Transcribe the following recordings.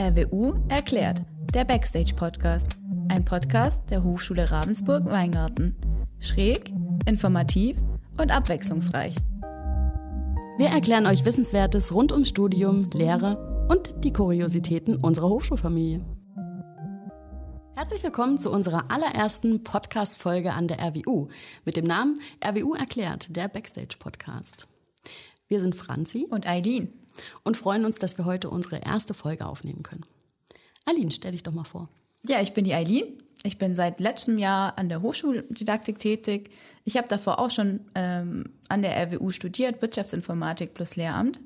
RWU erklärt, der Backstage-Podcast. Ein Podcast der Hochschule Ravensburg-Weingarten. Schräg, informativ und abwechslungsreich. Wir erklären euch Wissenswertes rund ums Studium, Lehre und die Kuriositäten unserer Hochschulfamilie. Herzlich willkommen zu unserer allerersten Podcast-Folge an der RWU mit dem Namen RWU erklärt, der Backstage-Podcast. Wir sind Franzi und Eileen und freuen uns, dass wir heute unsere erste Folge aufnehmen können. Eileen, stell dich doch mal vor. Ja, ich bin die Eileen. Ich bin seit letztem Jahr an der Hochschuldidaktik tätig. Ich habe davor auch schon ähm, an der RWU studiert, Wirtschaftsinformatik plus Lehramt.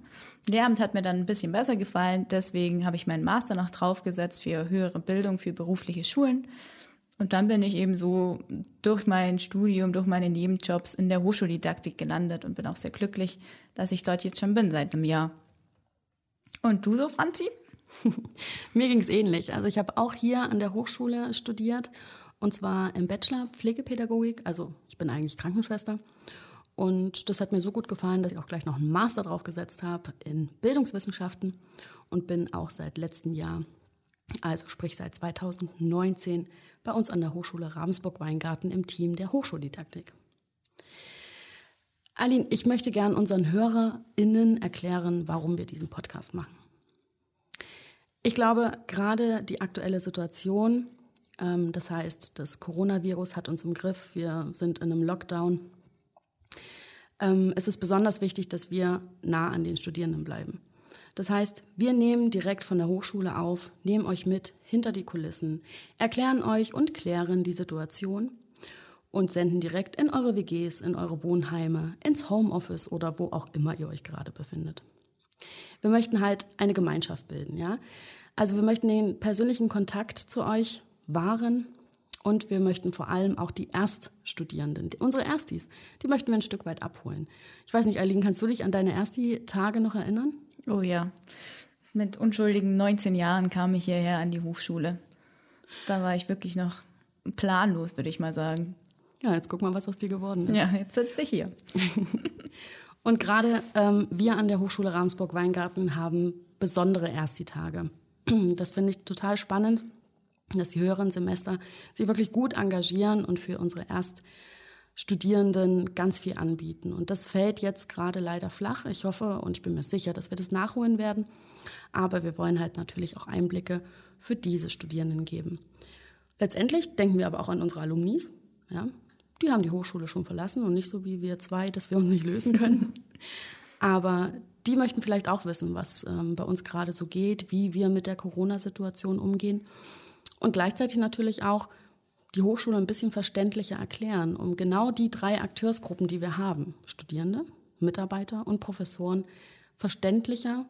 Lehramt hat mir dann ein bisschen besser gefallen, deswegen habe ich meinen Master noch draufgesetzt für höhere Bildung, für berufliche Schulen. Und dann bin ich eben so durch mein Studium, durch meine Nebenjobs in der Hochschuldidaktik gelandet und bin auch sehr glücklich, dass ich dort jetzt schon bin seit einem Jahr. Und du so, Franzi? Mir ging es ähnlich. Also ich habe auch hier an der Hochschule studiert und zwar im Bachelor Pflegepädagogik. Also ich bin eigentlich Krankenschwester. Und das hat mir so gut gefallen, dass ich auch gleich noch einen Master drauf gesetzt habe in Bildungswissenschaften und bin auch seit letztem Jahr, also sprich seit 2019, bei uns an der Hochschule Ravensburg-Weingarten im Team der Hochschuldidaktik. Aline, ich möchte gern unseren HörerInnen erklären, warum wir diesen Podcast machen. Ich glaube, gerade die aktuelle Situation, ähm, das heißt, das Coronavirus hat uns im Griff, wir sind in einem Lockdown. Ähm, es ist besonders wichtig, dass wir nah an den Studierenden bleiben. Das heißt, wir nehmen direkt von der Hochschule auf, nehmen euch mit hinter die Kulissen, erklären euch und klären die Situation und senden direkt in eure WGs, in eure Wohnheime, ins Homeoffice oder wo auch immer ihr euch gerade befindet. Wir möchten halt eine Gemeinschaft bilden, ja. Also wir möchten den persönlichen Kontakt zu euch wahren und wir möchten vor allem auch die Erststudierenden, unsere Erstis, die möchten wir ein Stück weit abholen. Ich weiß nicht, Eileen, kannst du dich an deine Ersti-Tage noch erinnern? Oh ja. Mit unschuldigen 19 Jahren kam ich hierher an die Hochschule. Da war ich wirklich noch planlos, würde ich mal sagen. Ja, jetzt guck mal, was aus dir geworden ist. Ja, jetzt sitze ich hier. Und gerade ähm, wir an der Hochschule Ravensburg-Weingarten haben besondere Ersti-Tage. Das finde ich total spannend, dass die höheren Semester sich wirklich gut engagieren und für unsere Erststudierenden ganz viel anbieten. Und das fällt jetzt gerade leider flach. Ich hoffe und ich bin mir sicher, dass wir das nachholen werden. Aber wir wollen halt natürlich auch Einblicke für diese Studierenden geben. Letztendlich denken wir aber auch an unsere Alumnis. Ja, die haben die Hochschule schon verlassen und nicht so wie wir zwei, dass wir uns nicht lösen können. Aber die möchten vielleicht auch wissen, was ähm, bei uns gerade so geht, wie wir mit der Corona-Situation umgehen und gleichzeitig natürlich auch die Hochschule ein bisschen verständlicher erklären, um genau die drei Akteursgruppen, die wir haben, Studierende, Mitarbeiter und Professoren, verständlicher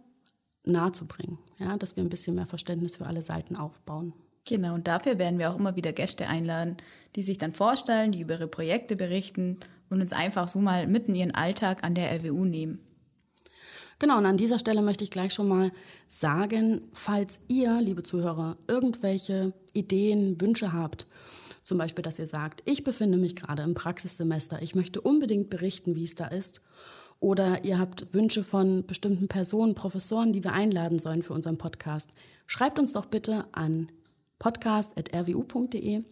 nahezubringen, ja, dass wir ein bisschen mehr Verständnis für alle Seiten aufbauen. Genau, und dafür werden wir auch immer wieder Gäste einladen, die sich dann vorstellen, die über ihre Projekte berichten und uns einfach so mal mitten in ihren Alltag an der RWU nehmen. Genau, und an dieser Stelle möchte ich gleich schon mal sagen, falls ihr, liebe Zuhörer, irgendwelche Ideen, Wünsche habt, zum Beispiel, dass ihr sagt, ich befinde mich gerade im Praxissemester, ich möchte unbedingt berichten, wie es da ist, oder ihr habt Wünsche von bestimmten Personen, Professoren, die wir einladen sollen für unseren Podcast, schreibt uns doch bitte an podcast.rwu.de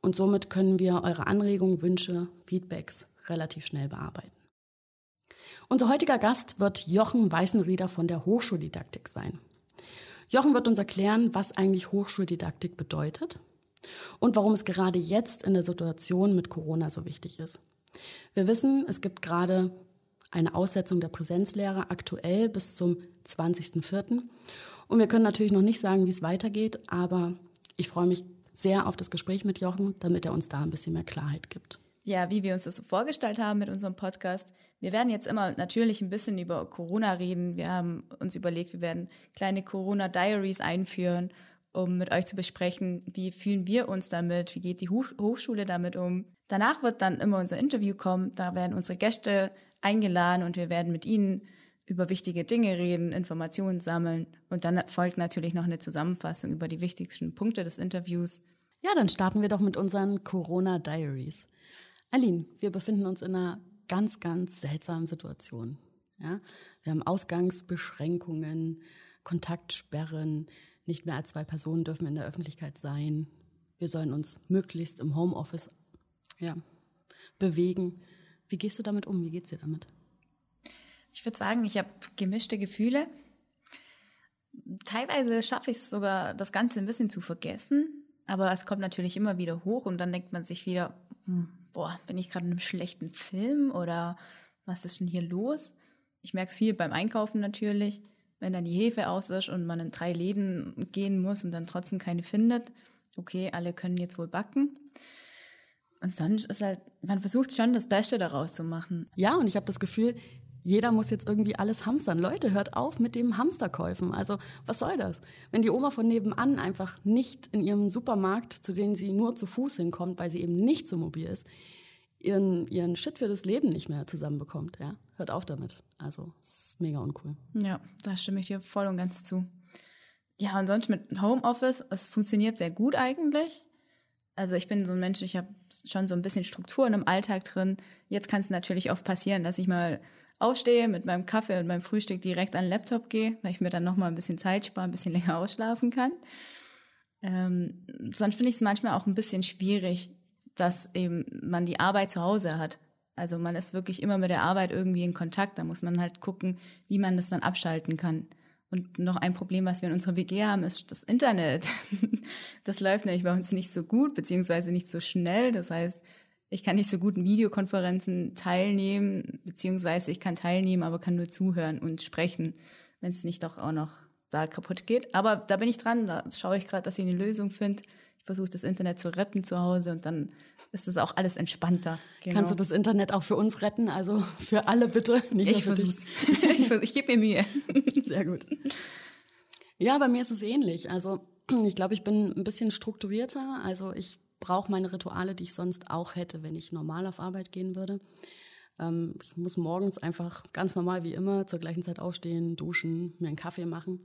und somit können wir eure Anregungen, Wünsche, Feedbacks relativ schnell bearbeiten. Unser heutiger Gast wird Jochen Weißenrieder von der Hochschuldidaktik sein. Jochen wird uns erklären, was eigentlich Hochschuldidaktik bedeutet und warum es gerade jetzt in der Situation mit Corona so wichtig ist. Wir wissen, es gibt gerade eine Aussetzung der Präsenzlehre aktuell bis zum 20.04. Und wir können natürlich noch nicht sagen, wie es weitergeht, aber ich freue mich sehr auf das Gespräch mit Jochen, damit er uns da ein bisschen mehr Klarheit gibt. Ja, wie wir uns das so vorgestellt haben mit unserem Podcast. Wir werden jetzt immer natürlich ein bisschen über Corona reden. Wir haben uns überlegt, wir werden kleine Corona-Diaries einführen, um mit euch zu besprechen, wie fühlen wir uns damit, wie geht die Hochschule damit um. Danach wird dann immer unser Interview kommen. Da werden unsere Gäste eingeladen und wir werden mit ihnen über wichtige Dinge reden, Informationen sammeln und dann folgt natürlich noch eine Zusammenfassung über die wichtigsten Punkte des Interviews. Ja, dann starten wir doch mit unseren Corona Diaries. Aline, wir befinden uns in einer ganz, ganz seltsamen Situation. Ja, wir haben Ausgangsbeschränkungen, Kontaktsperren. Nicht mehr als zwei Personen dürfen in der Öffentlichkeit sein. Wir sollen uns möglichst im Homeoffice ja, bewegen. Wie gehst du damit um? Wie geht's dir damit? Ich würde sagen, ich habe gemischte Gefühle. Teilweise schaffe ich es sogar, das Ganze ein bisschen zu vergessen. Aber es kommt natürlich immer wieder hoch und dann denkt man sich wieder, hm, boah, bin ich gerade in einem schlechten Film oder was ist denn hier los? Ich merke es viel beim Einkaufen natürlich, wenn dann die Hefe aus ist und man in drei Läden gehen muss und dann trotzdem keine findet. Okay, alle können jetzt wohl backen. Und sonst ist halt, man versucht schon das Beste daraus zu machen. Ja, und ich habe das Gefühl, jeder muss jetzt irgendwie alles hamstern. Leute, hört auf mit dem Hamsterkäufen. Also, was soll das? Wenn die Oma von nebenan einfach nicht in ihrem Supermarkt, zu dem sie nur zu Fuß hinkommt, weil sie eben nicht so mobil ist, ihren, ihren Shit für das Leben nicht mehr zusammenbekommt, ja, hört auf damit. Also, es ist mega uncool. Ja, da stimme ich dir voll und ganz zu. Ja, und sonst mit Homeoffice, es funktioniert sehr gut eigentlich. Also ich bin so ein Mensch, ich habe schon so ein bisschen Strukturen im Alltag drin. Jetzt kann es natürlich oft passieren, dass ich mal aufstehe, mit meinem Kaffee und meinem Frühstück direkt an den Laptop gehe, weil ich mir dann nochmal ein bisschen Zeit spare, ein bisschen länger ausschlafen kann. Ähm, sonst finde ich es manchmal auch ein bisschen schwierig, dass eben man die Arbeit zu Hause hat. Also man ist wirklich immer mit der Arbeit irgendwie in Kontakt. Da muss man halt gucken, wie man das dann abschalten kann. Und noch ein Problem, was wir in unserer WG haben, ist das Internet. Das läuft nämlich bei uns nicht so gut, beziehungsweise nicht so schnell. Das heißt, ich kann nicht so gut in Videokonferenzen teilnehmen, beziehungsweise ich kann teilnehmen, aber kann nur zuhören und sprechen, wenn es nicht doch auch noch da kaputt geht. Aber da bin ich dran, da schaue ich gerade, dass ich eine Lösung finde. Ich versuche das Internet zu retten zu Hause und dann ist das auch alles entspannter. Genau. Kannst du das Internet auch für uns retten? Also für alle bitte, nicht ich dich. ich, ich gebe mir Mühe. Sehr gut. Ja, bei mir ist es ähnlich. Also ich glaube, ich bin ein bisschen strukturierter. Also ich brauche meine Rituale, die ich sonst auch hätte, wenn ich normal auf Arbeit gehen würde. Ähm, ich muss morgens einfach ganz normal wie immer zur gleichen Zeit aufstehen, duschen, mir einen Kaffee machen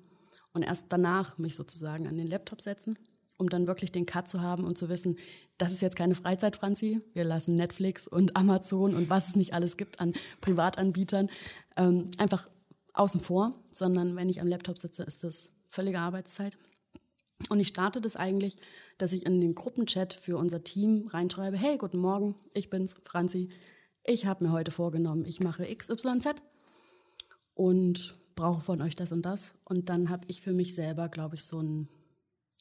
und erst danach mich sozusagen an den Laptop setzen, um dann wirklich den Cut zu haben und zu wissen, das ist jetzt keine Freizeit, Franzi. Wir lassen Netflix und Amazon und was es nicht alles gibt an Privatanbietern ähm, einfach außen vor, sondern wenn ich am Laptop sitze, ist das völlige Arbeitszeit. Und ich starte das eigentlich, dass ich in den Gruppenchat für unser Team reinschreibe, hey, guten Morgen, ich bin's, Franzi. Ich habe mir heute vorgenommen, ich mache XYZ und brauche von euch das und das. Und dann habe ich für mich selber, glaube ich, so einen,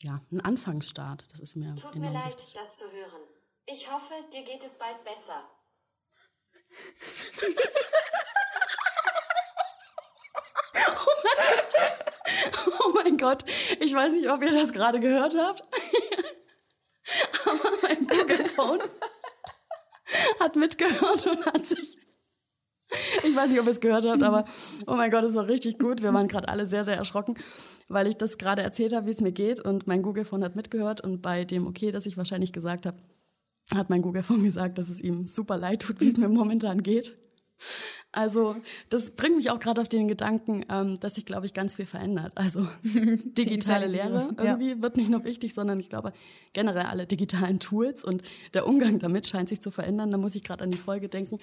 ja, einen Anfangsstart. Das ist mir Tut mir leid, wichtig. das zu hören. Ich hoffe, dir geht es bald besser. Oh mein Gott, ich weiß nicht, ob ihr das gerade gehört habt. Aber mein Google Phone hat mitgehört und hat sich. Ich weiß nicht, ob ihr es gehört habt, aber oh mein Gott, es war richtig gut. Wir waren gerade alle sehr, sehr erschrocken, weil ich das gerade erzählt habe, wie es mir geht. Und mein Google Phone hat mitgehört. Und bei dem Okay, das ich wahrscheinlich gesagt habe, hat mein Google Phone gesagt, dass es ihm super leid tut, wie es mir momentan geht. Also das bringt mich auch gerade auf den Gedanken, ähm, dass sich, glaube ich, ganz viel verändert. Also digitale Lehre irgendwie ja. wird nicht nur wichtig, sondern ich glaube generell alle digitalen Tools und der Umgang damit scheint sich zu verändern. Da muss ich gerade an die Folge denken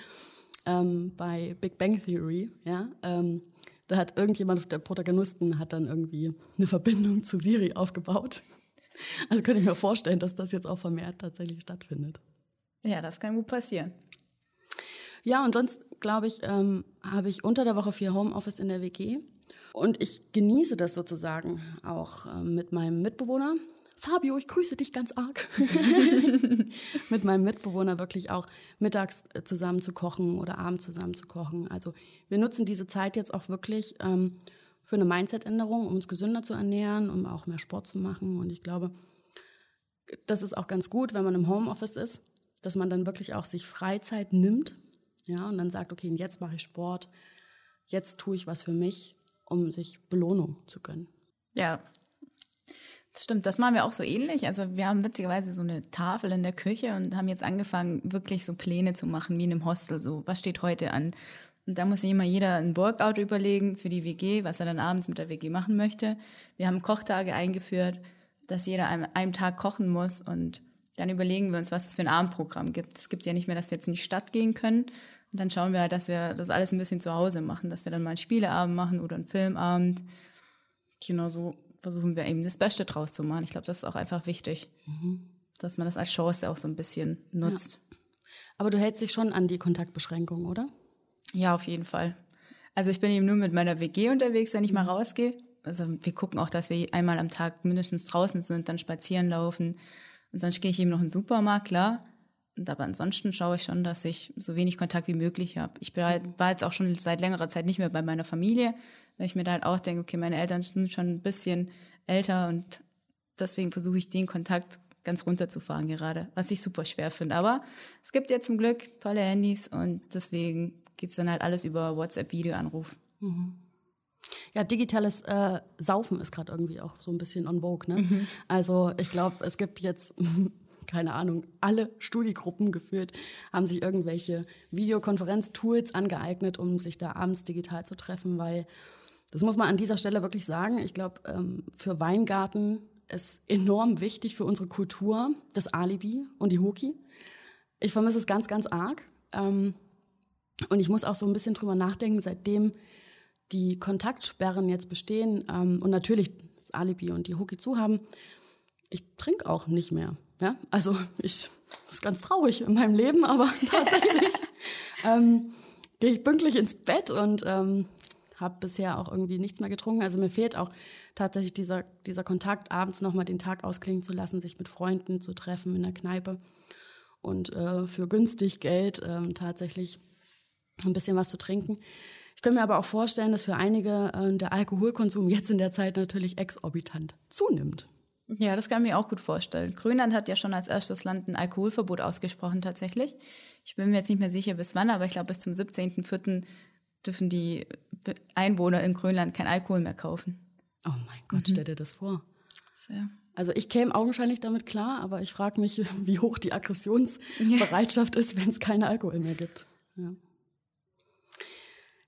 ähm, bei Big Bang Theory. Ja, ähm, da hat irgendjemand, der Protagonisten, hat dann irgendwie eine Verbindung zu Siri aufgebaut. Also könnte ich mir vorstellen, dass das jetzt auch vermehrt tatsächlich stattfindet. Ja, das kann gut passieren. Ja, und sonst, glaube ich, ähm, habe ich unter der Woche viel Homeoffice in der WG. Und ich genieße das sozusagen auch ähm, mit meinem Mitbewohner. Fabio, ich grüße dich ganz arg. mit meinem Mitbewohner wirklich auch mittags äh, zusammen zu kochen oder abends zusammen zu kochen. Also wir nutzen diese Zeit jetzt auch wirklich ähm, für eine Mindset-Änderung, um uns gesünder zu ernähren, um auch mehr Sport zu machen. Und ich glaube, das ist auch ganz gut, wenn man im Homeoffice ist, dass man dann wirklich auch sich Freizeit nimmt ja, und dann sagt, okay, jetzt mache ich Sport, jetzt tue ich was für mich, um sich Belohnung zu gönnen. Ja, das stimmt, das machen wir auch so ähnlich. Also wir haben witzigerweise so eine Tafel in der Küche und haben jetzt angefangen, wirklich so Pläne zu machen, wie in einem Hostel. So, was steht heute an? Und da muss sich immer jeder ein Workout überlegen für die WG, was er dann abends mit der WG machen möchte. Wir haben Kochtage eingeführt, dass jeder an einem Tag kochen muss und dann überlegen wir uns, was es für ein Abendprogramm gibt. Es gibt ja nicht mehr, dass wir jetzt in die Stadt gehen können. Und dann schauen wir halt, dass wir das alles ein bisschen zu Hause machen, dass wir dann mal einen Spieleabend machen oder einen Filmabend. Genau so versuchen wir eben das Beste draus zu machen. Ich glaube, das ist auch einfach wichtig, Mhm. dass man das als Chance auch so ein bisschen nutzt. Aber du hältst dich schon an die Kontaktbeschränkungen, oder? Ja, auf jeden Fall. Also ich bin eben nur mit meiner WG unterwegs, wenn ich mal rausgehe. Also wir gucken auch, dass wir einmal am Tag mindestens draußen sind, dann spazieren laufen. Und sonst gehe ich eben noch in den Supermarkt, klar. Und aber ansonsten schaue ich schon, dass ich so wenig Kontakt wie möglich habe. Ich halt, war jetzt auch schon seit längerer Zeit nicht mehr bei meiner Familie, weil ich mir da halt auch denke, okay, meine Eltern sind schon ein bisschen älter und deswegen versuche ich den Kontakt ganz runterzufahren gerade, was ich super schwer finde. Aber es gibt ja zum Glück tolle Handys und deswegen geht's dann halt alles über WhatsApp-Videoanruf. Ja, digitales äh, Saufen ist gerade irgendwie auch so ein bisschen on vogue. Ne? Also ich glaube, es gibt jetzt, keine Ahnung, alle Studiegruppen geführt, haben sich irgendwelche Videokonferenz-Tools angeeignet, um sich da abends digital zu treffen, weil das muss man an dieser Stelle wirklich sagen. Ich glaube, ähm, für Weingarten ist enorm wichtig für unsere Kultur das Alibi und die Hoki. Ich vermisse es ganz, ganz arg. Ähm, und ich muss auch so ein bisschen drüber nachdenken, seitdem die Kontaktsperren jetzt bestehen ähm, und natürlich das Alibi und die Hoki zu haben, ich trinke auch nicht mehr. Ja? Also ich das ist ganz traurig in meinem Leben, aber tatsächlich ähm, gehe ich pünktlich ins Bett und ähm, habe bisher auch irgendwie nichts mehr getrunken. Also mir fehlt auch tatsächlich dieser, dieser Kontakt, abends nochmal den Tag ausklingen zu lassen, sich mit Freunden zu treffen in der Kneipe und äh, für günstig Geld ähm, tatsächlich ein bisschen was zu trinken. Ich könnte mir aber auch vorstellen, dass für einige äh, der Alkoholkonsum jetzt in der Zeit natürlich exorbitant zunimmt. Ja, das kann ich mir auch gut vorstellen. Grönland hat ja schon als erstes Land ein Alkoholverbot ausgesprochen tatsächlich. Ich bin mir jetzt nicht mehr sicher bis wann, aber ich glaube bis zum 17.04. dürfen die Einwohner in Grönland kein Alkohol mehr kaufen. Oh mein Gott, stell dir das vor. Ja. Also ich käme augenscheinlich damit klar, aber ich frage mich, wie hoch die Aggressionsbereitschaft ist, wenn es keinen Alkohol mehr gibt. Ja,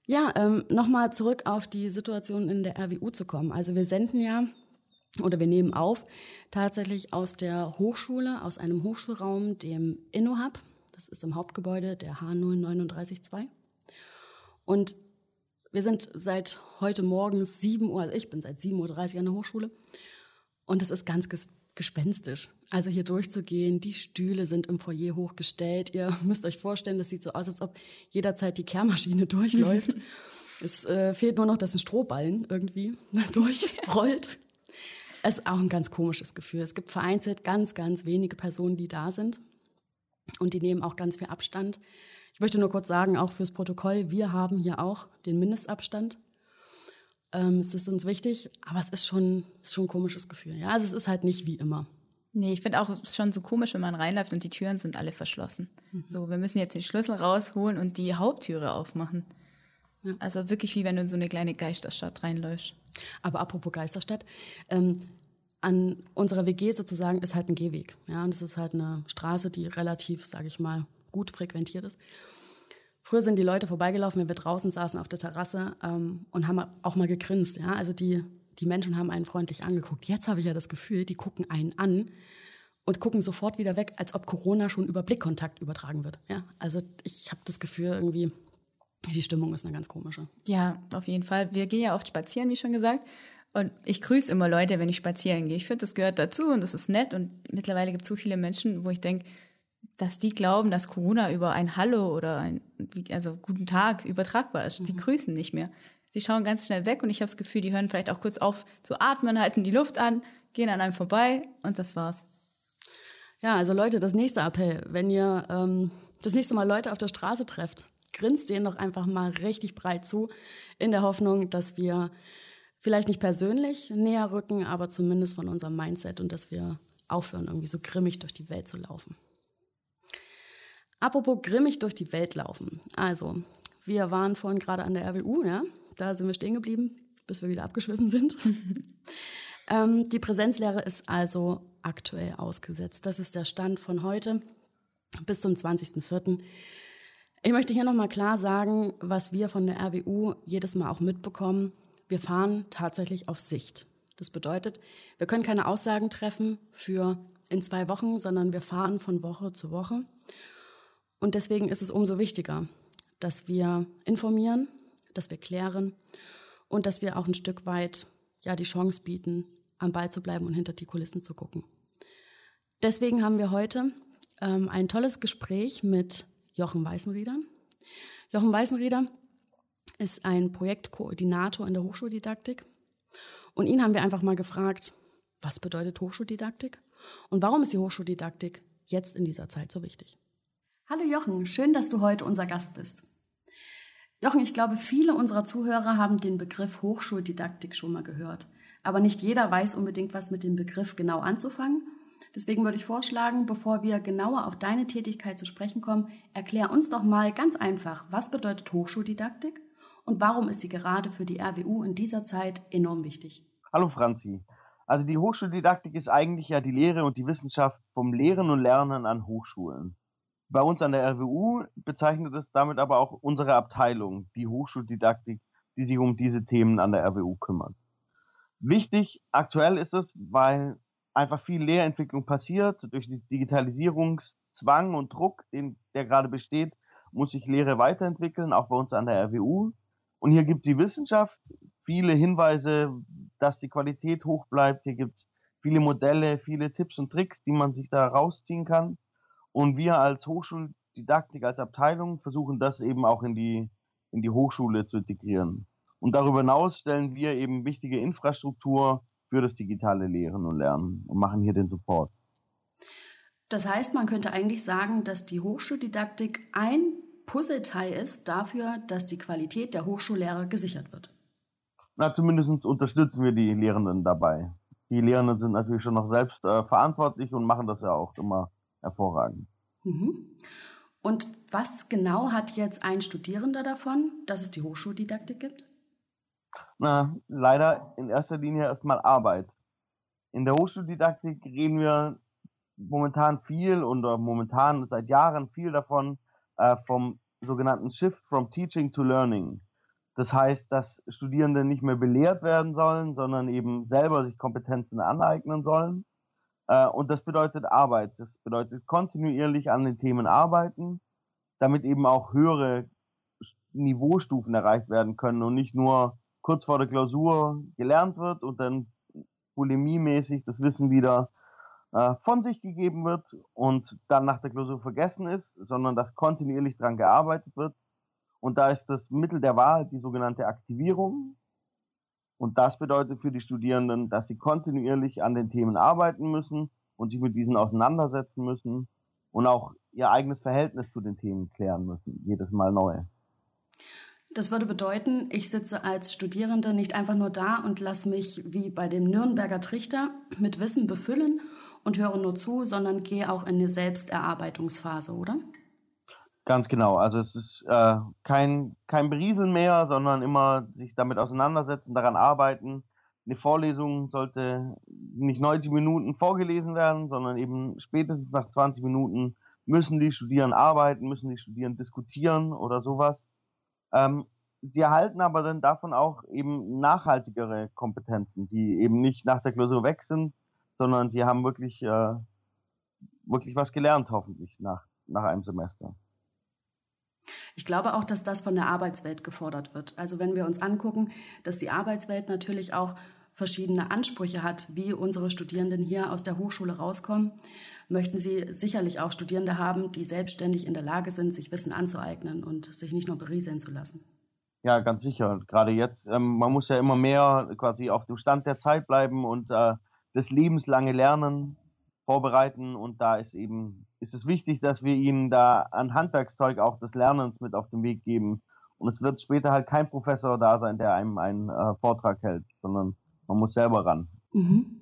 ja ähm, nochmal zurück auf die Situation in der RWU zu kommen. Also wir senden ja oder wir nehmen auf tatsächlich aus der Hochschule, aus einem Hochschulraum, dem InnoHub. Das ist im Hauptgebäude der H0392. Und wir sind seit heute Morgen 7 Uhr, also ich bin seit 7.30 Uhr an der Hochschule. Und es ist ganz ges gespenstisch. Also hier durchzugehen, die Stühle sind im Foyer hochgestellt. Ihr müsst euch vorstellen, das sieht so aus, als ob jederzeit die Kehrmaschine durchläuft. es äh, fehlt nur noch, dass ein Strohballen irgendwie durchrollt. Es ist auch ein ganz komisches Gefühl. Es gibt vereinzelt ganz, ganz wenige Personen, die da sind. Und die nehmen auch ganz viel Abstand. Ich möchte nur kurz sagen, auch fürs Protokoll, wir haben hier auch den Mindestabstand. Ähm, es ist uns wichtig, aber es ist schon, ist schon ein komisches Gefühl. Ja, also es ist halt nicht wie immer. Nee, ich finde auch, es ist schon so komisch, wenn man reinläuft und die Türen sind alle verschlossen. Mhm. So, wir müssen jetzt den Schlüssel rausholen und die Haupttüre aufmachen. Ja. Also wirklich wie wenn du in so eine kleine Geisterstadt reinläufst. Aber apropos Geisterstadt, ähm, an unserer WG sozusagen ist halt ein Gehweg. Ja, und es ist halt eine Straße, die relativ, sage ich mal, gut frequentiert ist. Früher sind die Leute vorbeigelaufen, wenn wir draußen saßen auf der Terrasse ähm, und haben auch mal gegrinst. Ja, also die, die Menschen haben einen freundlich angeguckt. Jetzt habe ich ja das Gefühl, die gucken einen an und gucken sofort wieder weg, als ob Corona schon über Blickkontakt übertragen wird. Ja, also ich habe das Gefühl irgendwie, die Stimmung ist eine ganz komische. Ja, auf jeden Fall. Wir gehen ja oft spazieren, wie schon gesagt. Und ich grüße immer Leute, wenn ich spazieren gehe. Ich finde, das gehört dazu und das ist nett. Und mittlerweile gibt es so viele Menschen, wo ich denke, dass die glauben, dass Corona über ein Hallo oder ein also guten Tag übertragbar ist. Mhm. Die grüßen nicht mehr. Sie schauen ganz schnell weg und ich habe das Gefühl, die hören vielleicht auch kurz auf zu atmen, halten die Luft an, gehen an einem vorbei und das war's. Ja, also Leute, das nächste Appell, wenn ihr ähm, das nächste Mal Leute auf der Straße trefft, grinst denen doch einfach mal richtig breit zu, in der Hoffnung, dass wir vielleicht nicht persönlich näher rücken, aber zumindest von unserem Mindset und dass wir aufhören, irgendwie so grimmig durch die Welt zu laufen. Apropos grimmig durch die Welt laufen. Also, wir waren vorhin gerade an der RWU, ja, da sind wir stehen geblieben, bis wir wieder abgeschwiffen sind. ähm, die Präsenzlehre ist also aktuell ausgesetzt. Das ist der Stand von heute bis zum 20.04. Ich möchte hier nochmal klar sagen, was wir von der RWU jedes Mal auch mitbekommen. Wir fahren tatsächlich auf Sicht. Das bedeutet, wir können keine Aussagen treffen für in zwei Wochen, sondern wir fahren von Woche zu Woche. Und deswegen ist es umso wichtiger, dass wir informieren, dass wir klären und dass wir auch ein Stück weit ja die Chance bieten, am Ball zu bleiben und hinter die Kulissen zu gucken. Deswegen haben wir heute ähm, ein tolles Gespräch mit Jochen Weißenrieder. Jochen Weißenrieder ist ein Projektkoordinator in der Hochschuldidaktik. Und ihn haben wir einfach mal gefragt, was bedeutet Hochschuldidaktik und warum ist die Hochschuldidaktik jetzt in dieser Zeit so wichtig? Hallo Jochen, schön, dass du heute unser Gast bist. Jochen, ich glaube, viele unserer Zuhörer haben den Begriff Hochschuldidaktik schon mal gehört. Aber nicht jeder weiß unbedingt, was mit dem Begriff genau anzufangen. Deswegen würde ich vorschlagen, bevor wir genauer auf deine Tätigkeit zu sprechen kommen, erklär uns doch mal ganz einfach, was bedeutet Hochschuldidaktik und warum ist sie gerade für die RWU in dieser Zeit enorm wichtig? Hallo Franzi. Also die Hochschuldidaktik ist eigentlich ja die Lehre und die Wissenschaft vom Lehren und Lernen an Hochschulen. Bei uns an der RWU bezeichnet es damit aber auch unsere Abteilung, die Hochschuldidaktik, die sich um diese Themen an der RWU kümmert. Wichtig aktuell ist es, weil einfach viel Lehrentwicklung passiert, durch den Digitalisierungszwang und Druck, den, der gerade besteht, muss sich Lehre weiterentwickeln, auch bei uns an der RWU. Und hier gibt die Wissenschaft viele Hinweise, dass die Qualität hoch bleibt. Hier gibt es viele Modelle, viele Tipps und Tricks, die man sich da rausziehen kann. Und wir als Hochschuldidaktik, als Abteilung versuchen das eben auch in die, in die Hochschule zu integrieren. Und darüber hinaus stellen wir eben wichtige Infrastruktur für das digitale Lehren und Lernen und machen hier den Support. Das heißt, man könnte eigentlich sagen, dass die Hochschuldidaktik ein Puzzleteil ist dafür, dass die Qualität der Hochschullehrer gesichert wird. Na, zumindest unterstützen wir die Lehrenden dabei. Die Lehrenden sind natürlich schon noch selbst äh, verantwortlich und machen das ja auch immer hervorragend. Mhm. Und was genau hat jetzt ein Studierender davon, dass es die Hochschuldidaktik gibt? Na, leider in erster Linie erstmal Arbeit. In der Hochschuldidaktik reden wir momentan viel und momentan seit Jahren viel davon äh, vom sogenannten Shift from Teaching to Learning. Das heißt, dass Studierende nicht mehr belehrt werden sollen, sondern eben selber sich Kompetenzen aneignen sollen. Äh, und das bedeutet Arbeit. Das bedeutet kontinuierlich an den Themen arbeiten, damit eben auch höhere Niveaustufen erreicht werden können und nicht nur kurz vor der Klausur gelernt wird und dann bulimiemäßig das Wissen wieder äh, von sich gegeben wird und dann nach der Klausur vergessen ist, sondern dass kontinuierlich daran gearbeitet wird. Und da ist das Mittel der Wahl die sogenannte Aktivierung. Und das bedeutet für die Studierenden, dass sie kontinuierlich an den Themen arbeiten müssen und sich mit diesen auseinandersetzen müssen und auch ihr eigenes Verhältnis zu den Themen klären müssen, jedes Mal neu. Das würde bedeuten, ich sitze als Studierende nicht einfach nur da und lasse mich wie bei dem Nürnberger Trichter mit Wissen befüllen und höre nur zu, sondern gehe auch in eine Selbsterarbeitungsphase, oder? Ganz genau. Also es ist äh, kein, kein Berieseln mehr, sondern immer sich damit auseinandersetzen, daran arbeiten. Eine Vorlesung sollte nicht 90 Minuten vorgelesen werden, sondern eben spätestens nach 20 Minuten müssen die Studierenden arbeiten, müssen die Studierenden diskutieren oder sowas. Ähm, sie erhalten aber dann davon auch eben nachhaltigere Kompetenzen, die eben nicht nach der Klausur weg sind, sondern sie haben wirklich, äh, wirklich was gelernt, hoffentlich nach, nach einem Semester. Ich glaube auch, dass das von der Arbeitswelt gefordert wird. Also wenn wir uns angucken, dass die Arbeitswelt natürlich auch verschiedene Ansprüche hat, wie unsere Studierenden hier aus der Hochschule rauskommen, möchten sie sicherlich auch Studierende haben, die selbstständig in der Lage sind, sich Wissen anzueignen und sich nicht nur berieseln zu lassen. Ja, ganz sicher. Gerade jetzt, ähm, man muss ja immer mehr quasi auf dem Stand der Zeit bleiben und äh, das lebenslange Lernen vorbereiten. Und da ist eben ist es wichtig, dass wir ihnen da an Handwerkszeug auch des Lernens mit auf den Weg geben. Und es wird später halt kein Professor da sein, der einem einen äh, Vortrag hält, sondern man muss selber ran. Mhm.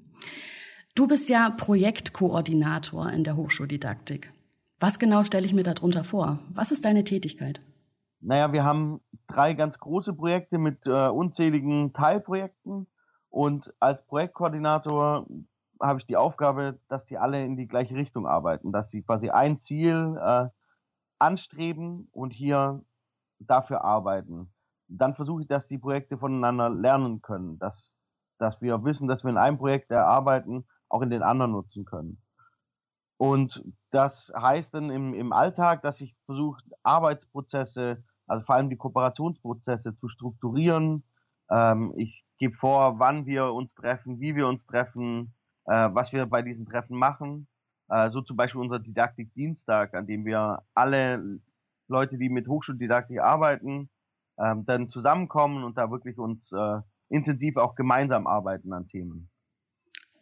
Du bist ja Projektkoordinator in der Hochschuldidaktik. Was genau stelle ich mir darunter vor? Was ist deine Tätigkeit? Naja, wir haben drei ganz große Projekte mit äh, unzähligen Teilprojekten. Und als Projektkoordinator habe ich die Aufgabe, dass die alle in die gleiche Richtung arbeiten, dass sie quasi ein Ziel äh, anstreben und hier dafür arbeiten. Dann versuche ich, dass die Projekte voneinander lernen können, dass, dass wir wissen, dass wir in einem Projekt erarbeiten, auch in den anderen nutzen können. Und das heißt dann im, im Alltag, dass ich versuche, Arbeitsprozesse, also vor allem die Kooperationsprozesse zu strukturieren. Ähm, ich gebe vor, wann wir uns treffen, wie wir uns treffen, äh, was wir bei diesen Treffen machen. Äh, so zum Beispiel unser Didaktik-Dienstag, an dem wir alle Leute, die mit Hochschuldidaktik arbeiten, ähm, dann zusammenkommen und da wirklich uns äh, intensiv auch gemeinsam arbeiten an Themen.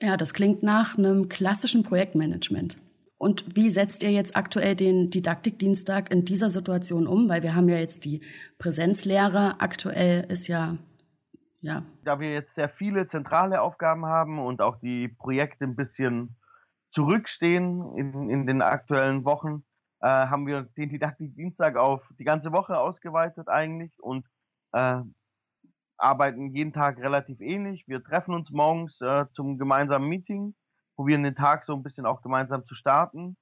Ja, das klingt nach einem klassischen Projektmanagement. Und wie setzt ihr jetzt aktuell den Didaktikdienstag in dieser Situation um? Weil wir haben ja jetzt die Präsenzlehre. Aktuell ist ja, ja. Da wir jetzt sehr viele zentrale Aufgaben haben und auch die Projekte ein bisschen zurückstehen in, in den aktuellen Wochen, äh, haben wir den Didaktikdienstag auf die ganze Woche ausgeweitet eigentlich und äh, arbeiten jeden Tag relativ ähnlich. Wir treffen uns morgens äh, zum gemeinsamen Meeting, probieren den Tag so ein bisschen auch gemeinsam zu starten,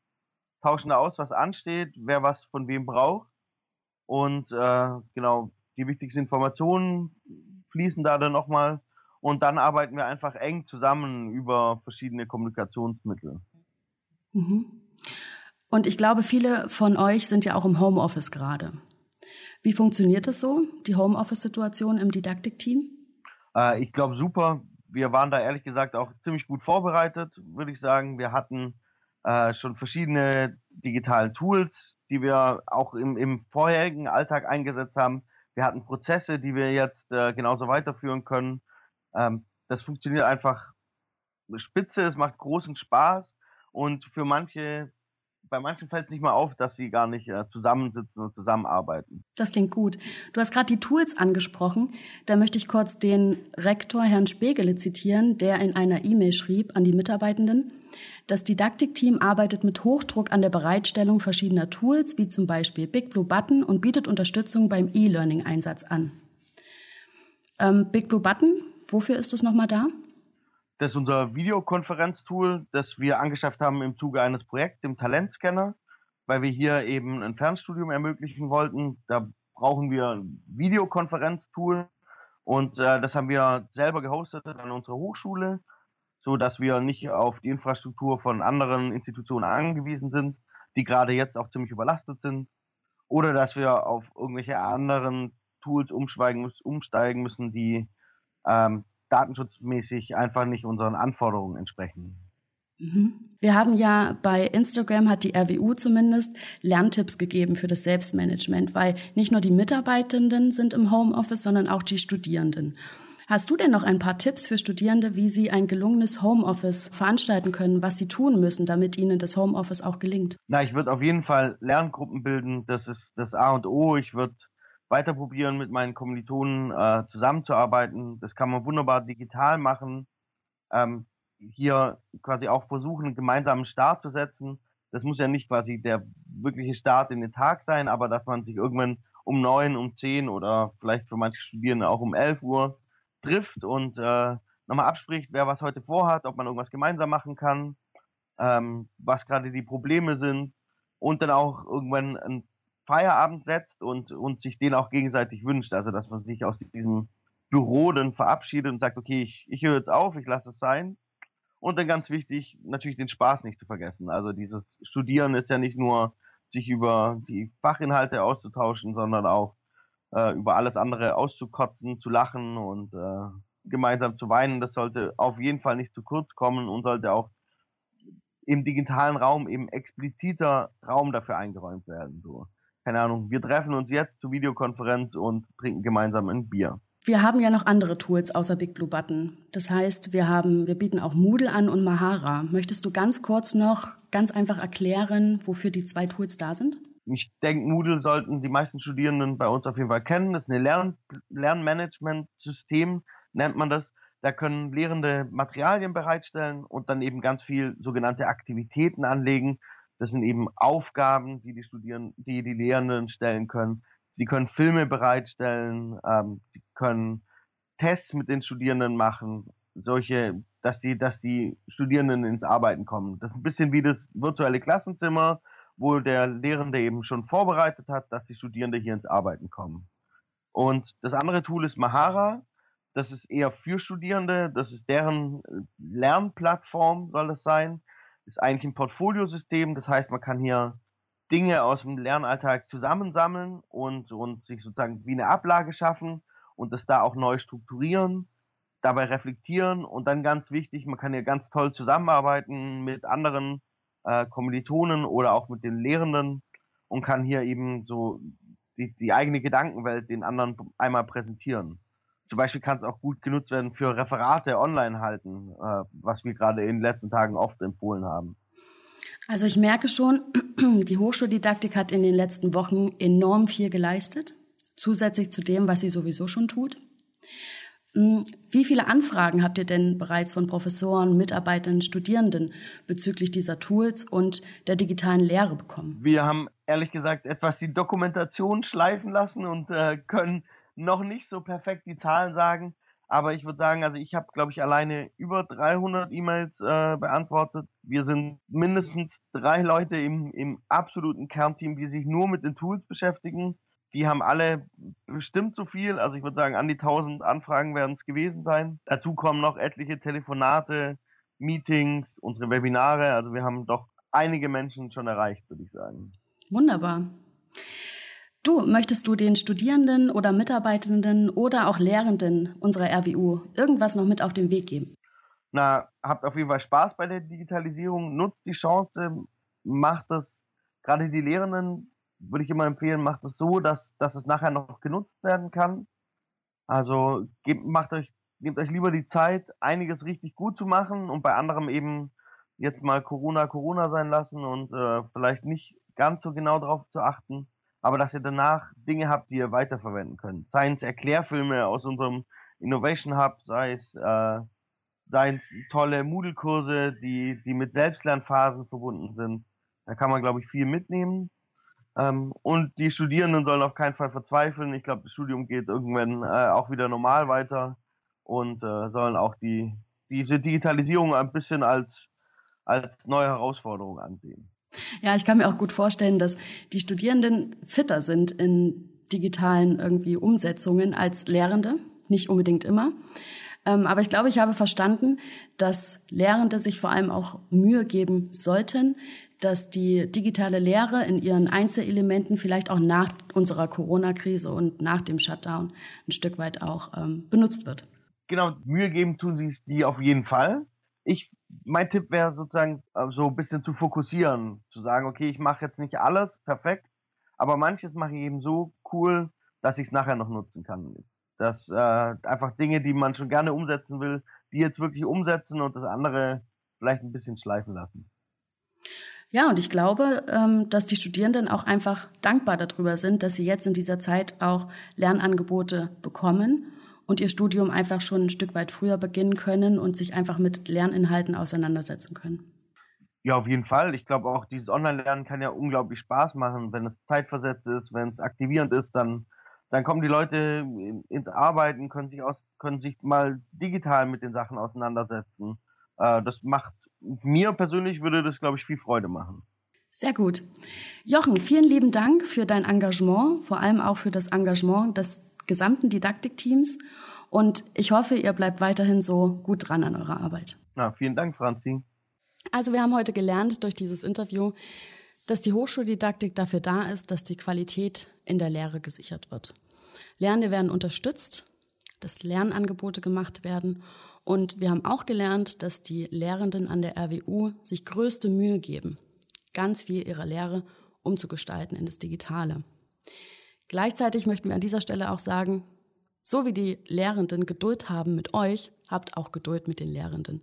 tauschen da aus, was ansteht, wer was von wem braucht und äh, genau die wichtigsten Informationen fließen da dann nochmal und dann arbeiten wir einfach eng zusammen über verschiedene Kommunikationsmittel. Mhm. Und ich glaube, viele von euch sind ja auch im Homeoffice gerade. Wie funktioniert das so, die Homeoffice-Situation im Didaktikteam? Äh, ich glaube super. Wir waren da ehrlich gesagt auch ziemlich gut vorbereitet, würde ich sagen. Wir hatten äh, schon verschiedene digitalen Tools, die wir auch im, im, vorherigen Alltag eingesetzt haben. Wir hatten Prozesse, die wir jetzt äh, genauso weiterführen können. Ähm, das funktioniert einfach spitze, es macht großen Spaß und für manche bei manchen fällt es nicht mal auf, dass sie gar nicht äh, zusammensitzen und zusammenarbeiten. Das klingt gut. Du hast gerade die Tools angesprochen. Da möchte ich kurz den Rektor Herrn Spegele zitieren, der in einer E-Mail schrieb an die Mitarbeitenden, das Didaktikteam arbeitet mit Hochdruck an der Bereitstellung verschiedener Tools, wie zum Beispiel Big Blue Button und bietet Unterstützung beim E-Learning-Einsatz an. Ähm, Big Blue Button, wofür ist das nochmal da? Das ist unser Videokonferenztool, das wir angeschafft haben im Zuge eines Projekts, dem Talentscanner, weil wir hier eben ein Fernstudium ermöglichen wollten. Da brauchen wir ein Videokonferenztool und äh, das haben wir selber gehostet an unserer Hochschule, so dass wir nicht auf die Infrastruktur von anderen Institutionen angewiesen sind, die gerade jetzt auch ziemlich überlastet sind, oder dass wir auf irgendwelche anderen Tools umsteigen müssen, die ähm, datenschutzmäßig einfach nicht unseren Anforderungen entsprechen. Mhm. Wir haben ja bei Instagram, hat die RWU zumindest, Lerntipps gegeben für das Selbstmanagement, weil nicht nur die Mitarbeitenden sind im Homeoffice, sondern auch die Studierenden. Hast du denn noch ein paar Tipps für Studierende, wie sie ein gelungenes Homeoffice veranstalten können, was sie tun müssen, damit ihnen das Homeoffice auch gelingt? Na, ich würde auf jeden Fall Lerngruppen bilden. Das ist das A und O. Ich würde weiter probieren, mit meinen Kommilitonen äh, zusammenzuarbeiten. Das kann man wunderbar digital machen. Ähm, hier quasi auch versuchen, einen gemeinsamen Start zu setzen. Das muss ja nicht quasi der wirkliche Start in den Tag sein, aber dass man sich irgendwann um neun, um zehn oder vielleicht für manche Studierende auch um elf Uhr trifft und äh, nochmal abspricht, wer was heute vorhat, ob man irgendwas gemeinsam machen kann, ähm, was gerade die Probleme sind und dann auch irgendwann ein Feierabend setzt und, und sich den auch gegenseitig wünscht. Also, dass man sich aus diesem Büro dann verabschiedet und sagt, okay, ich, ich höre jetzt auf, ich lasse es sein. Und dann ganz wichtig, natürlich den Spaß nicht zu vergessen. Also dieses Studieren ist ja nicht nur, sich über die Fachinhalte auszutauschen, sondern auch äh, über alles andere auszukotzen, zu lachen und äh, gemeinsam zu weinen. Das sollte auf jeden Fall nicht zu kurz kommen und sollte auch im digitalen Raum eben expliziter Raum dafür eingeräumt werden. So keine Ahnung, wir treffen uns jetzt zur Videokonferenz und trinken gemeinsam ein Bier. Wir haben ja noch andere Tools außer Big Blue Button. Das heißt, wir haben, wir bieten auch Moodle an und Mahara. Möchtest du ganz kurz noch ganz einfach erklären, wofür die zwei Tools da sind? Ich denke, Moodle sollten die meisten Studierenden bei uns auf jeden Fall kennen. Das ist ein Lern Lernmanagement-System, nennt man das. Da können Lehrende Materialien bereitstellen und dann eben ganz viel sogenannte Aktivitäten anlegen, das sind eben Aufgaben, die die Studierenden, die die Lehrenden stellen können. Sie können Filme bereitstellen, ähm, sie können Tests mit den Studierenden machen, solche, dass die, dass die Studierenden ins Arbeiten kommen. Das ist ein bisschen wie das virtuelle Klassenzimmer, wo der Lehrende eben schon vorbereitet hat, dass die Studierenden hier ins Arbeiten kommen. Und das andere Tool ist Mahara. Das ist eher für Studierende. Das ist deren äh, Lernplattform, soll es sein ist eigentlich ein Portfoliosystem. Das heißt, man kann hier Dinge aus dem Lernalltag zusammensammeln und, und sich sozusagen wie eine Ablage schaffen und das da auch neu strukturieren. dabei reflektieren und dann ganz wichtig, man kann hier ganz toll zusammenarbeiten mit anderen äh, Kommilitonen oder auch mit den Lehrenden und kann hier eben so die, die eigene Gedankenwelt den anderen einmal präsentieren. Zum Beispiel kann es auch gut genutzt werden für Referate online halten, äh, was wir gerade in den letzten Tagen oft empfohlen haben. Also ich merke schon, die Hochschuldidaktik hat in den letzten Wochen enorm viel geleistet, zusätzlich zu dem, was sie sowieso schon tut. Hm, wie viele Anfragen habt ihr denn bereits von Professoren, Mitarbeitern, Studierenden bezüglich dieser Tools und der digitalen Lehre bekommen? Wir haben ehrlich gesagt etwas die Dokumentation schleifen lassen und äh, können noch nicht so perfekt die Zahlen sagen. Aber ich würde sagen, also ich habe, glaube ich, alleine über 300 E-Mails äh, beantwortet. Wir sind mindestens drei Leute im, im absoluten Kernteam, die sich nur mit den Tools beschäftigen. Die haben alle bestimmt so viel. Also ich würde sagen, an die 1000 Anfragen werden es gewesen sein. Dazu kommen noch etliche Telefonate, Meetings, unsere Webinare. Also wir haben doch einige Menschen schon erreicht, würde ich sagen. Wunderbar. Du, möchtest du den Studierenden oder Mitarbeitenden oder auch Lehrenden unserer RWU irgendwas noch mit auf den Weg geben? Na, habt auf jeden Fall Spaß bei der Digitalisierung, nutzt die Chance, macht das, gerade die Lehrenden, würde ich immer empfehlen, macht es so, dass, dass es nachher noch genutzt werden kann. Also gebt, macht euch, nehmt euch lieber die Zeit, einiges richtig gut zu machen und bei anderem eben jetzt mal Corona Corona sein lassen und äh, vielleicht nicht ganz so genau darauf zu achten aber dass ihr danach Dinge habt, die ihr weiterverwenden könnt. Seien es Erklärfilme aus unserem Innovation Hub, sei es, äh, seien es tolle Moodle-Kurse, die, die mit Selbstlernphasen verbunden sind. Da kann man, glaube ich, viel mitnehmen. Ähm, und die Studierenden sollen auf keinen Fall verzweifeln. Ich glaube, das Studium geht irgendwann äh, auch wieder normal weiter und äh, sollen auch die, diese Digitalisierung ein bisschen als, als neue Herausforderung ansehen. Ja, ich kann mir auch gut vorstellen, dass die Studierenden fitter sind in digitalen irgendwie Umsetzungen als Lehrende. Nicht unbedingt immer. Ähm, aber ich glaube, ich habe verstanden, dass Lehrende sich vor allem auch Mühe geben sollten, dass die digitale Lehre in ihren Einzelelementen vielleicht auch nach unserer Corona-Krise und nach dem Shutdown ein Stück weit auch ähm, benutzt wird. Genau, Mühe geben tun sich die auf jeden Fall. Ich mein Tipp wäre sozusagen äh, so ein bisschen zu fokussieren, zu sagen, okay, ich mache jetzt nicht alles perfekt, aber manches mache ich eben so cool, dass ich es nachher noch nutzen kann. Dass äh, einfach Dinge, die man schon gerne umsetzen will, die jetzt wirklich umsetzen und das andere vielleicht ein bisschen schleifen lassen. Ja, und ich glaube, ähm, dass die Studierenden auch einfach dankbar darüber sind, dass sie jetzt in dieser Zeit auch Lernangebote bekommen und ihr Studium einfach schon ein Stück weit früher beginnen können und sich einfach mit Lerninhalten auseinandersetzen können. Ja, auf jeden Fall. Ich glaube auch, dieses Online-Lernen kann ja unglaublich Spaß machen. Wenn es zeitversetzt ist, wenn es aktivierend ist, dann, dann kommen die Leute ins Arbeiten, können sich, aus, können sich mal digital mit den Sachen auseinandersetzen. Äh, das macht mir persönlich würde das, glaube ich, viel Freude machen. Sehr gut. Jochen, vielen lieben Dank für dein Engagement, vor allem auch für das Engagement des gesamten Didaktikteams. Und ich hoffe, ihr bleibt weiterhin so gut dran an eurer Arbeit. Na, vielen Dank, Franzi. Also wir haben heute gelernt durch dieses Interview, dass die Hochschuldidaktik dafür da ist, dass die Qualität in der Lehre gesichert wird. Lernende werden unterstützt, dass Lernangebote gemacht werden und wir haben auch gelernt, dass die Lehrenden an der RWU sich größte Mühe geben, ganz viel ihrer Lehre umzugestalten in das Digitale. Gleichzeitig möchten wir an dieser Stelle auch sagen, so wie die Lehrenden Geduld haben mit euch, habt auch Geduld mit den Lehrenden.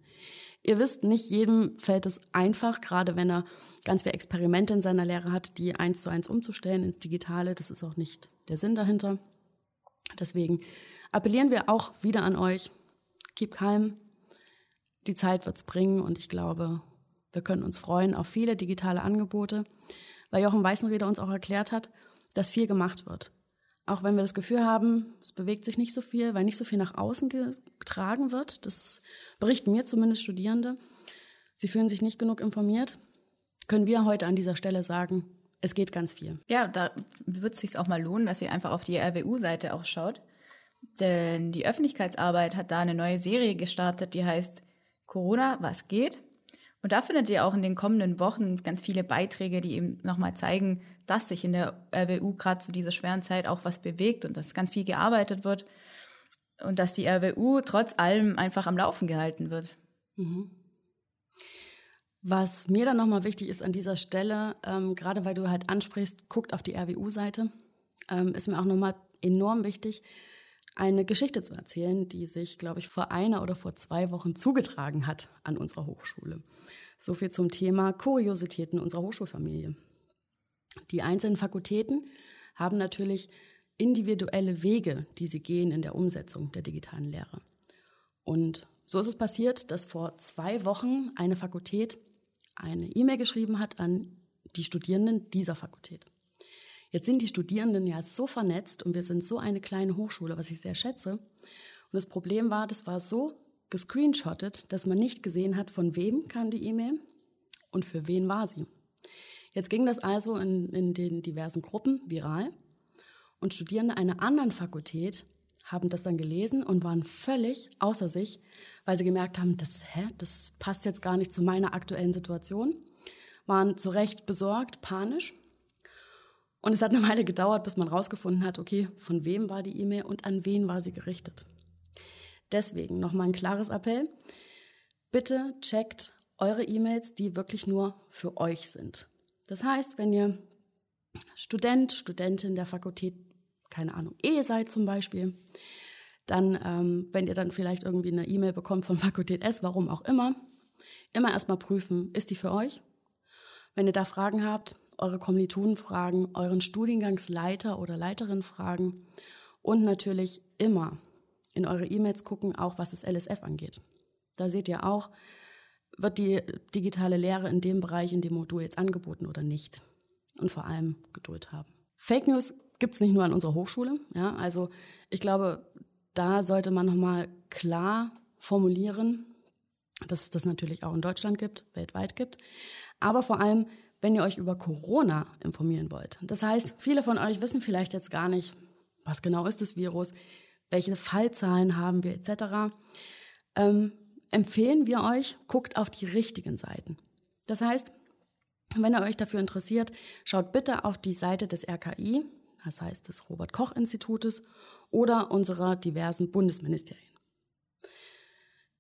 Ihr wisst, nicht jedem fällt es einfach, gerade wenn er ganz viele Experimente in seiner Lehre hat, die eins zu eins umzustellen ins Digitale. Das ist auch nicht der Sinn dahinter. Deswegen appellieren wir auch wieder an euch. Keep calm. Die Zeit wird's bringen und ich glaube, wir können uns freuen auf viele digitale Angebote, weil Jochen Weißenreder uns auch erklärt hat, dass viel gemacht wird. Auch wenn wir das Gefühl haben, es bewegt sich nicht so viel, weil nicht so viel nach außen getragen wird. Das berichten mir zumindest Studierende. Sie fühlen sich nicht genug informiert. Können wir heute an dieser Stelle sagen, es geht ganz viel. Ja, da wird es sich auch mal lohnen, dass ihr einfach auf die RWU-Seite auch schaut. Denn die Öffentlichkeitsarbeit hat da eine neue Serie gestartet, die heißt Corona, was geht? Und da findet ihr auch in den kommenden Wochen ganz viele Beiträge, die eben nochmal zeigen, dass sich in der RWU gerade zu dieser schweren Zeit auch was bewegt und dass ganz viel gearbeitet wird. und dass die RWU trotz allem einfach am Laufen gehalten wird. Mhm. Was mir dann nochmal wichtig ist an dieser Stelle, ähm, gerade weil du halt ansprichst, guckt auf die RWU-Seite, ähm, ist mir auch nochmal enorm wichtig, eine Geschichte zu erzählen, die sich, glaube ich, vor einer oder vor zwei Wochen zugetragen hat an unserer Hochschule. So viel zum Thema Kuriositäten unserer Hochschulfamilie. Die einzelnen Fakultäten haben natürlich individuelle Wege, die sie gehen in der Umsetzung der digitalen Lehre. Und so ist es passiert, dass vor zwei Wochen eine Fakultät eine E-Mail geschrieben hat an die Studierenden dieser Fakultät. Jetzt sind die Studierenden ja so vernetzt und wir sind so eine kleine Hochschule, was ich sehr schätze. Und das Problem war, das war so gescreenshottet, dass man nicht gesehen hat, von wem kam die E-Mail und für wen war sie. Jetzt ging das also in, in den diversen Gruppen viral und Studierende einer anderen Fakultät haben das dann gelesen und waren völlig außer sich, weil sie gemerkt haben, das, hä, das passt jetzt gar nicht zu meiner aktuellen Situation, waren zu Recht besorgt, panisch. Und es hat eine Weile gedauert, bis man rausgefunden hat, okay, von wem war die E-Mail und an wen war sie gerichtet. Deswegen nochmal ein klares Appell. Bitte checkt eure E-Mails, die wirklich nur für euch sind. Das heißt, wenn ihr Student, Studentin der Fakultät keine Ahnung, Ehe seid zum Beispiel, dann, ähm, wenn ihr dann vielleicht irgendwie eine E-Mail bekommt von Fakultät S, warum auch immer, immer erstmal prüfen, ist die für euch? Wenn ihr da Fragen habt, eure Kommilitonen fragen, euren Studiengangsleiter oder Leiterin fragen und natürlich immer in eure E-Mails gucken, auch was das LSF angeht. Da seht ihr auch, wird die digitale Lehre in dem Bereich, in dem Modul jetzt angeboten oder nicht. Und vor allem Geduld haben. Fake News gibt es nicht nur an unserer Hochschule. Ja? Also ich glaube, da sollte man nochmal klar formulieren, dass es das natürlich auch in Deutschland gibt, weltweit gibt. Aber vor allem, wenn ihr euch über Corona informieren wollt. Das heißt, viele von euch wissen vielleicht jetzt gar nicht, was genau ist das Virus, welche Fallzahlen haben wir etc. Ähm, empfehlen wir euch, guckt auf die richtigen Seiten. Das heißt, wenn ihr euch dafür interessiert, schaut bitte auf die Seite des RKI, das heißt des Robert Koch Institutes oder unserer diversen Bundesministerien.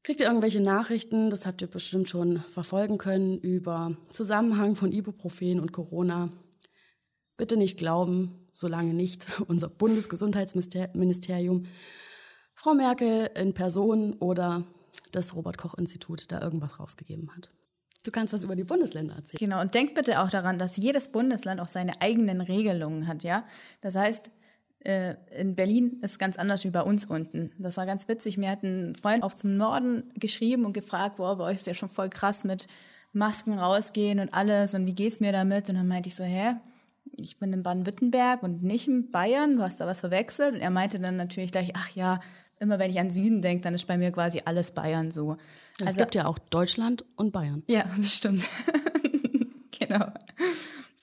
Kriegt ihr irgendwelche Nachrichten, das habt ihr bestimmt schon verfolgen können, über Zusammenhang von Ibuprofen und Corona? Bitte nicht glauben, solange nicht unser Bundesgesundheitsministerium, Frau Merkel in Person oder das Robert Koch Institut da irgendwas rausgegeben hat. Du kannst was über die Bundesländer erzählen. Genau, und denk bitte auch daran, dass jedes Bundesland auch seine eigenen Regelungen hat, ja. Das heißt, äh, in Berlin ist ganz anders wie bei uns unten. Das war ganz witzig. Mir hat ein Freund auch zum Norden geschrieben und gefragt, boah, bei euch ist ja schon voll krass mit Masken rausgehen und alles und wie geht's mir damit? Und dann meinte ich so, hä? Ich bin in Baden-Württemberg und nicht in Bayern, du hast da was verwechselt. Und er meinte dann natürlich gleich, ach ja, immer wenn ich an Süden denke, dann ist bei mir quasi alles Bayern so. Es also, gibt ja auch Deutschland und Bayern. Ja, das stimmt. genau.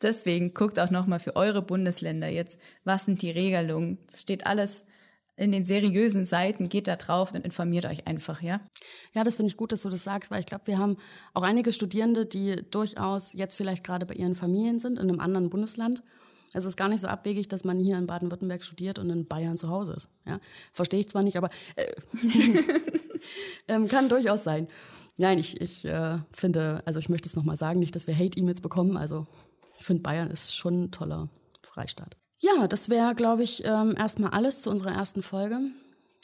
Deswegen guckt auch nochmal für eure Bundesländer jetzt, was sind die Regelungen. Das steht alles in den seriösen Seiten, geht da drauf und informiert euch einfach, ja? Ja, das finde ich gut, dass du das sagst, weil ich glaube, wir haben auch einige Studierende, die durchaus jetzt vielleicht gerade bei ihren Familien sind, in einem anderen Bundesland es ist gar nicht so abwegig, dass man hier in Baden-Württemberg studiert und in Bayern zu Hause ist. Ja? Verstehe ich zwar nicht, aber äh, ähm, kann durchaus sein. Nein, ich, ich äh, finde, also ich möchte es nochmal sagen, nicht, dass wir Hate-E-Mails bekommen. Also finde, Bayern ist schon ein toller Freistaat. Ja, das wäre, glaube ich, ähm, erstmal alles zu unserer ersten Folge.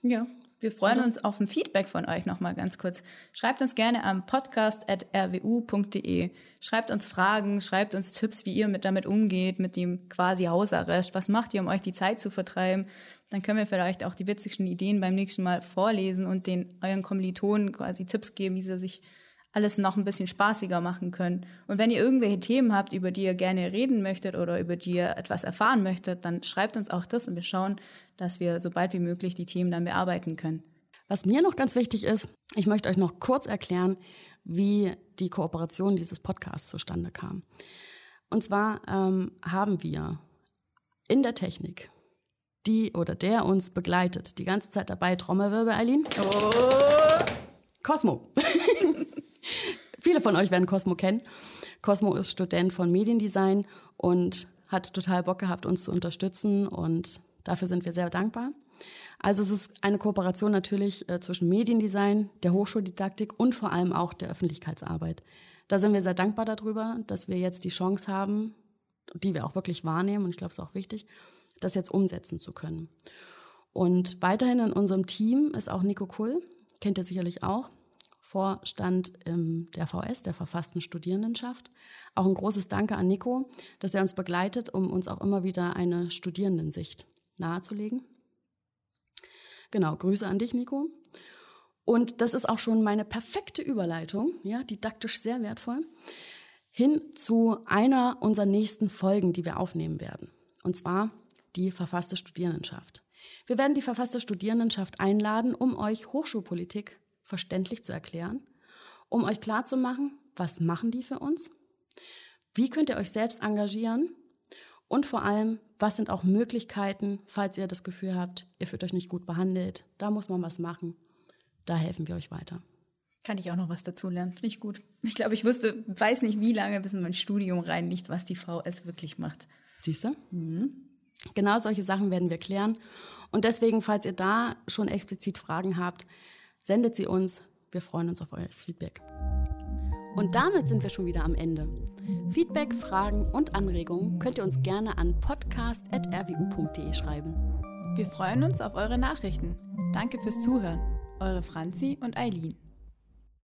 Ja. Wir freuen Oder? uns auf ein Feedback von euch nochmal ganz kurz. Schreibt uns gerne am podcast.rwu.de. Schreibt uns Fragen, schreibt uns Tipps, wie ihr mit damit umgeht, mit dem quasi Hausarrest. Was macht ihr, um euch die Zeit zu vertreiben? Dann können wir vielleicht auch die witzigsten Ideen beim nächsten Mal vorlesen und den euren Kommilitonen quasi Tipps geben, wie sie sich alles noch ein bisschen spaßiger machen können. Und wenn ihr irgendwelche Themen habt, über die ihr gerne reden möchtet oder über die ihr etwas erfahren möchtet, dann schreibt uns auch das und wir schauen, dass wir so bald wie möglich die Themen dann bearbeiten können. Was mir noch ganz wichtig ist, ich möchte euch noch kurz erklären, wie die Kooperation dieses Podcasts zustande kam. Und zwar ähm, haben wir in der Technik die oder der uns begleitet, die ganze Zeit dabei, Trommelwirbel, Eileen. Oh. Cosmo. Viele von euch werden Cosmo kennen. Cosmo ist Student von Mediendesign und hat total Bock gehabt, uns zu unterstützen und dafür sind wir sehr dankbar. Also es ist eine Kooperation natürlich äh, zwischen Mediendesign, der Hochschuldidaktik und vor allem auch der Öffentlichkeitsarbeit. Da sind wir sehr dankbar darüber, dass wir jetzt die Chance haben, die wir auch wirklich wahrnehmen, und ich glaube, es ist auch wichtig, das jetzt umsetzen zu können. Und weiterhin in unserem Team ist auch Nico Kull, kennt ihr sicherlich auch, Vorstand ähm, der VS, der verfassten Studierendenschaft. Auch ein großes Danke an Nico, dass er uns begleitet, um uns auch immer wieder eine Studierendensicht nahezulegen. Genau, Grüße an dich, Nico. Und das ist auch schon meine perfekte Überleitung, ja, didaktisch sehr wertvoll, hin zu einer unserer nächsten Folgen, die wir aufnehmen werden. Und zwar die verfasste Studierendenschaft. Wir werden die verfasste Studierendenschaft einladen, um euch Hochschulpolitik verständlich zu erklären, um euch klarzumachen, was machen die für uns, wie könnt ihr euch selbst engagieren und vor allem, was sind auch Möglichkeiten, falls ihr das Gefühl habt, ihr fühlt euch nicht gut behandelt, da muss man was machen, da helfen wir euch weiter. Kann ich auch noch was dazu lernen, finde ich gut. Ich glaube, ich wusste, weiß nicht, wie lange bis in mein Studium rein nicht, was die VS wirklich macht. Siehst du? Mhm. Genau solche Sachen werden wir klären. Und deswegen, falls ihr da schon explizit Fragen habt, sendet sie uns. Wir freuen uns auf euer Feedback. Und damit sind wir schon wieder am Ende. Feedback, Fragen und Anregungen könnt ihr uns gerne an podcast.rwu.de schreiben. Wir freuen uns auf eure Nachrichten. Danke fürs Zuhören. Eure Franzi und Eileen.